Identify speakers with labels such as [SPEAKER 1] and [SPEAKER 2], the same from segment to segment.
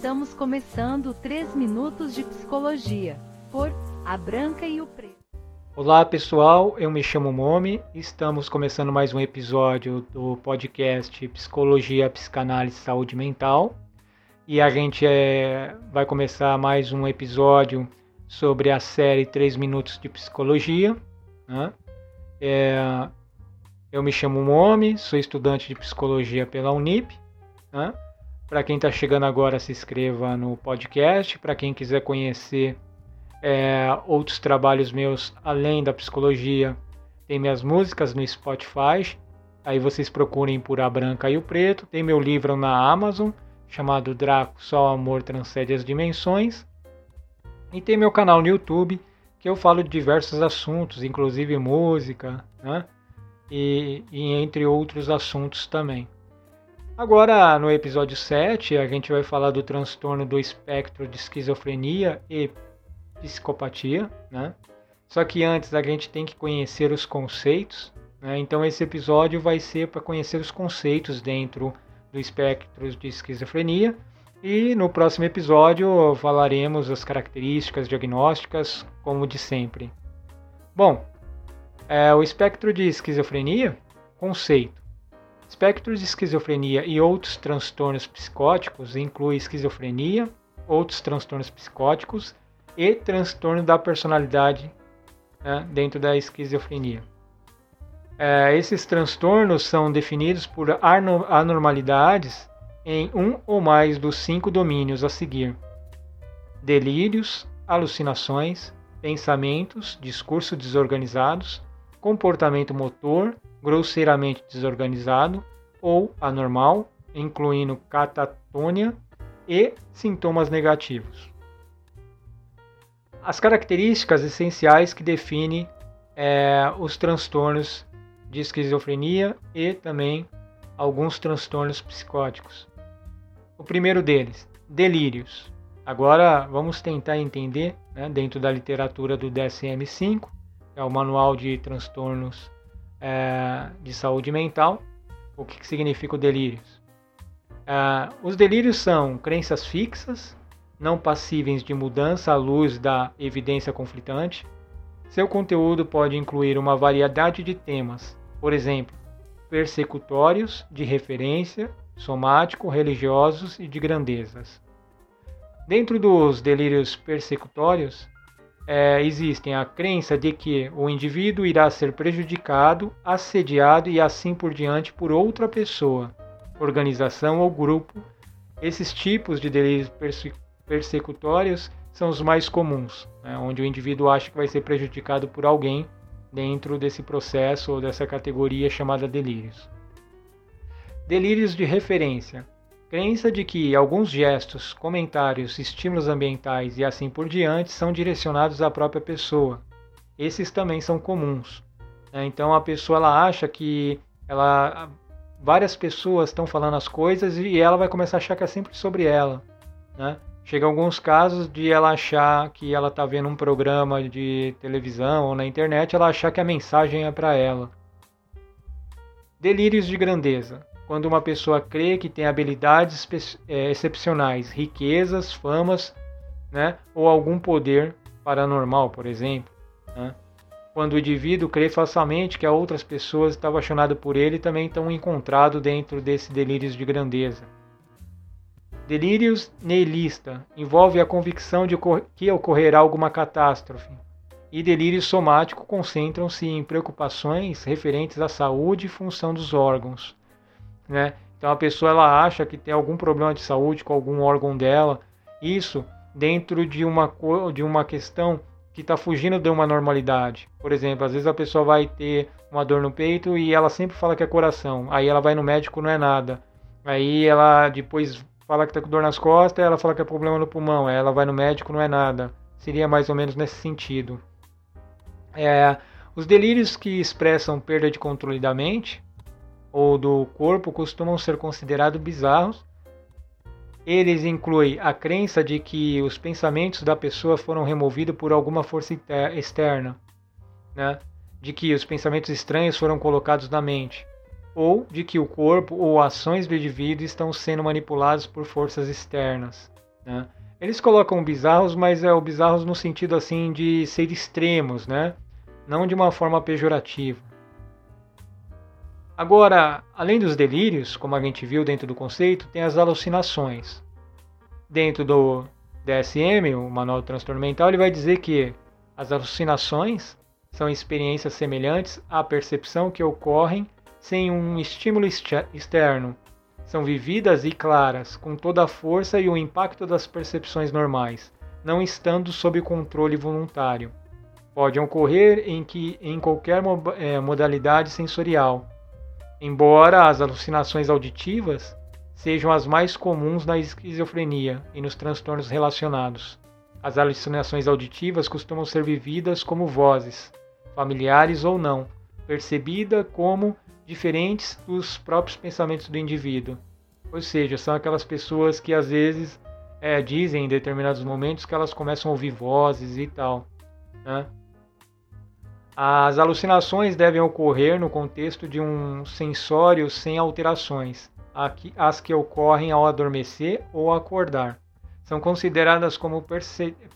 [SPEAKER 1] Estamos começando 3 minutos de psicologia por A Branca e o Preto.
[SPEAKER 2] Olá pessoal, eu me chamo Momi. Estamos começando mais um episódio do podcast Psicologia, Psicanálise e Saúde Mental. E a gente é, vai começar mais um episódio sobre a série 3 Minutos de Psicologia. Né? É, eu me chamo Momi, sou estudante de psicologia pela Unip. Né? Para quem está chegando agora, se inscreva no podcast. Para quem quiser conhecer é, outros trabalhos meus além da psicologia, tem minhas músicas no Spotify. Aí vocês procurem por A Branca e o Preto. Tem meu livro na Amazon, chamado Draco, Só Amor Transcende as Dimensões. E tem meu canal no YouTube, que eu falo de diversos assuntos, inclusive música, né? E, e entre outros assuntos também. Agora, no episódio 7, a gente vai falar do transtorno do espectro de esquizofrenia e psicopatia, né? Só que antes a gente tem que conhecer os conceitos, né? Então esse episódio vai ser para conhecer os conceitos dentro do espectro de esquizofrenia e no próximo episódio falaremos as características diagnósticas, como de sempre. Bom, é, o espectro de esquizofrenia, conceito. Espectro de esquizofrenia e outros transtornos psicóticos inclui esquizofrenia, outros transtornos psicóticos e transtorno da personalidade né, dentro da esquizofrenia. É, esses transtornos são definidos por anormalidades em um ou mais dos cinco domínios a seguir: delírios, alucinações, pensamentos, discurso desorganizados, comportamento motor, grosseiramente desorganizado ou anormal, incluindo catatônia e sintomas negativos. As características essenciais que definem é, os transtornos de esquizofrenia e também alguns transtornos psicóticos. O primeiro deles, delírios. Agora vamos tentar entender, né, dentro da literatura do DSM-5, é o Manual de Transtornos é, de saúde mental. O que, que significa o delírios? É, os delírios são crenças fixas, não passíveis de mudança à luz da evidência conflitante. Seu conteúdo pode incluir uma variedade de temas, por exemplo, persecutórios, de referência, somático, religiosos e de grandezas. Dentro dos delírios persecutórios, é, existem a crença de que o indivíduo irá ser prejudicado, assediado e assim por diante por outra pessoa, organização ou grupo. Esses tipos de delírios perse persecutórios são os mais comuns, né, onde o indivíduo acha que vai ser prejudicado por alguém dentro desse processo ou dessa categoria chamada delírios. Delírios de referência Crença de que alguns gestos, comentários, estímulos ambientais e assim por diante são direcionados à própria pessoa. Esses também são comuns. Né? Então a pessoa ela acha que ela, várias pessoas estão falando as coisas e ela vai começar a achar que é sempre sobre ela. Né? Chega alguns casos de ela achar que ela está vendo um programa de televisão ou na internet, ela achar que a mensagem é para ela. Delírios de grandeza quando uma pessoa crê que tem habilidades é, excepcionais, riquezas, famas, né, ou algum poder paranormal, por exemplo. Né? Quando o indivíduo crê falsamente que outras pessoas estão apaixonadas por ele também estão encontrados dentro desse delírios de grandeza. Delírios nihilista envolve a convicção de que ocorrerá alguma catástrofe. E delírio somático concentram-se em preocupações referentes à saúde e função dos órgãos né? Então a pessoa ela acha que tem algum problema de saúde com algum órgão dela, isso dentro de uma de uma questão que está fugindo de uma normalidade. Por exemplo, às vezes a pessoa vai ter uma dor no peito e ela sempre fala que é coração. Aí ela vai no médico, não é nada. Aí ela depois fala que está com dor nas costas, ela fala que é problema no pulmão. Aí ela vai no médico, não é nada. Seria mais ou menos nesse sentido. É, os delírios que expressam perda de controle da mente ou do corpo costumam ser considerados bizarros. Eles incluem a crença de que os pensamentos da pessoa foram removidos por alguma força externa, né? de que os pensamentos estranhos foram colocados na mente, ou de que o corpo ou ações do indivíduo estão sendo manipulados por forças externas. Né? Eles colocam bizarros, mas é o bizarros no sentido assim de ser extremos, né? não de uma forma pejorativa. Agora, além dos delírios, como a gente viu dentro do conceito, tem as alucinações. Dentro do DSM, o Manual do Transtorno Mental, ele vai dizer que as alucinações são experiências semelhantes à percepção que ocorrem sem um estímulo externo. São vividas e claras, com toda a força e o impacto das percepções normais, não estando sob controle voluntário. Podem ocorrer em, que, em qualquer é, modalidade sensorial, embora as alucinações auditivas sejam as mais comuns na esquizofrenia e nos transtornos relacionados. As alucinações auditivas costumam ser vividas como vozes, familiares ou não, percebida como diferentes dos próprios pensamentos do indivíduo. Ou seja, são aquelas pessoas que às vezes é, dizem em determinados momentos que elas começam a ouvir vozes e tal. Né? As alucinações devem ocorrer no contexto de um sensório sem alterações, as que ocorrem ao adormecer ou acordar. São consideradas como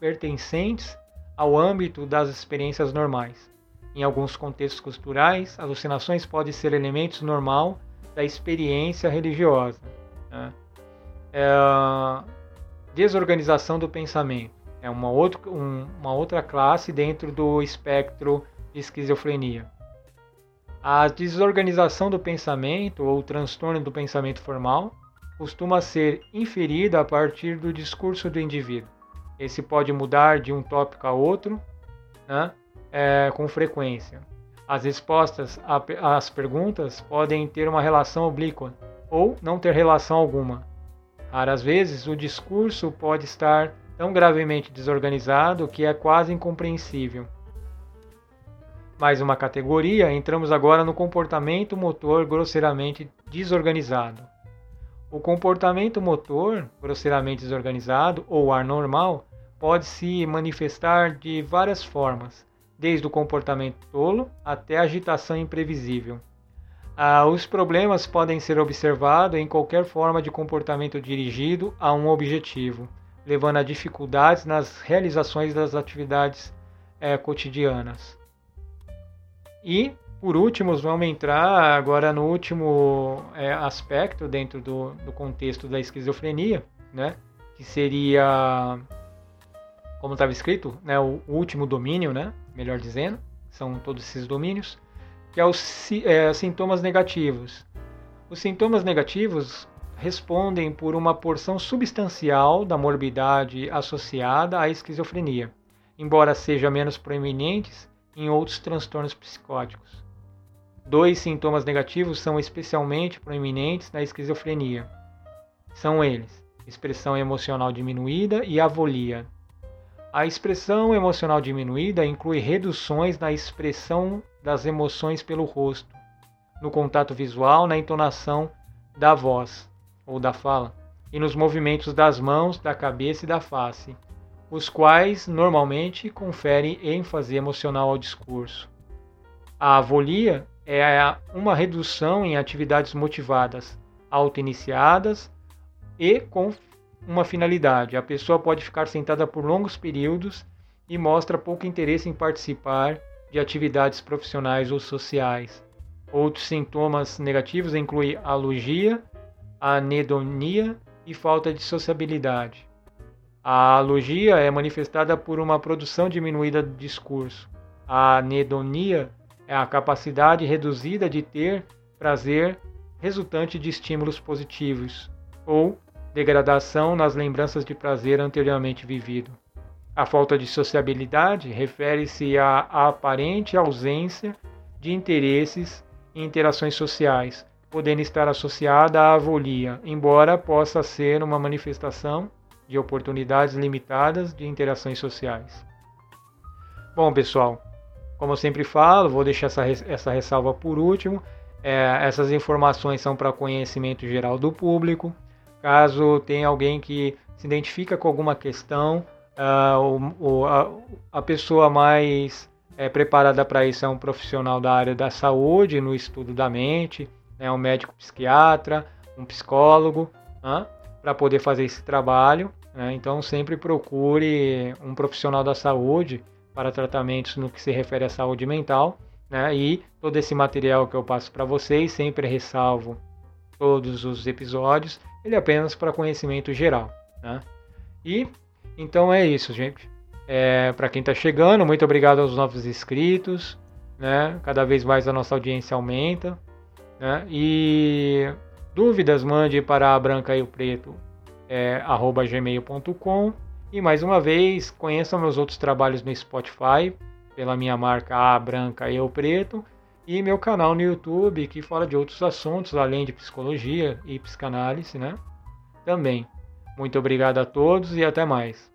[SPEAKER 2] pertencentes ao âmbito das experiências normais. Em alguns contextos culturais, alucinações podem ser elementos normal da experiência religiosa. Né? É, desorganização do pensamento é uma, outro, um, uma outra classe dentro do espectro esquizofrenia. A desorganização do pensamento ou transtorno do pensamento formal costuma ser inferida a partir do discurso do indivíduo. Esse pode mudar de um tópico a outro né, é, com frequência. As respostas às perguntas podem ter uma relação oblíqua ou não ter relação alguma. Raras vezes, o discurso pode estar tão gravemente desorganizado que é quase incompreensível mais uma categoria, entramos agora no comportamento motor grosseiramente desorganizado. O comportamento motor grosseiramente desorganizado ou anormal pode se manifestar de várias formas, desde o comportamento tolo até a agitação imprevisível. Ah, os problemas podem ser observados em qualquer forma de comportamento dirigido a um objetivo, levando a dificuldades nas realizações das atividades é, cotidianas. E, por último, vamos entrar agora no último é, aspecto dentro do, do contexto da esquizofrenia, né? que seria, como estava escrito, né, o último domínio, né? melhor dizendo, são todos esses domínios, que é os é, sintomas negativos. Os sintomas negativos respondem por uma porção substancial da morbidade associada à esquizofrenia, embora sejam menos proeminentes em outros transtornos psicóticos. Dois sintomas negativos são especialmente proeminentes na esquizofrenia. São eles: expressão emocional diminuída e avolia. A expressão emocional diminuída inclui reduções na expressão das emoções pelo rosto, no contato visual, na entonação da voz ou da fala, e nos movimentos das mãos, da cabeça e da face, os quais normalmente conferem ênfase emocional ao discurso. A avolia é uma redução em atividades motivadas, auto-iniciadas e com uma finalidade. A pessoa pode ficar sentada por longos períodos e mostra pouco interesse em participar de atividades profissionais ou sociais. Outros sintomas negativos incluem alogia, anedonia e falta de sociabilidade. A alogia é manifestada por uma produção diminuída do discurso. A anedonia é a capacidade reduzida de ter prazer resultante de estímulos positivos, ou degradação nas lembranças de prazer anteriormente vivido. A falta de sociabilidade refere-se à aparente ausência de interesses e interações sociais, podendo estar associada à avolia, embora possa ser uma manifestação de oportunidades limitadas de interações sociais. Bom, pessoal, como eu sempre falo, vou deixar essa, essa ressalva por último. É, essas informações são para conhecimento geral do público. Caso tenha alguém que se identifica com alguma questão, o, a, a, pessoa mais é, preparada para isso é um profissional da área da saúde, no estudo da mente, né, um médico psiquiatra, um psicólogo, para poder fazer esse trabalho Né? Então sempre procure um profissional da saúde para tratamentos no que se refere à saúde mental. Né? E todo esse material que eu passo para vocês, sempre ressalvo todos os episódios, ele é apenas para conhecimento geral. Né? E então é isso, gente. É, para quem está chegando, muito obrigado aos novos inscritos. Né? Cada vez mais a nossa audiência aumenta. Né? E dúvidas, mande para a branca e o preto é, gmail.com. E mais uma vez, conheçam meus outros trabalhos no Spotify, pela minha marca A Branca e Eu Preto, e meu canal no YouTube, que fala de outros assuntos, além de psicologia e psicanálise, né? Também. Muito obrigado a todos e até mais.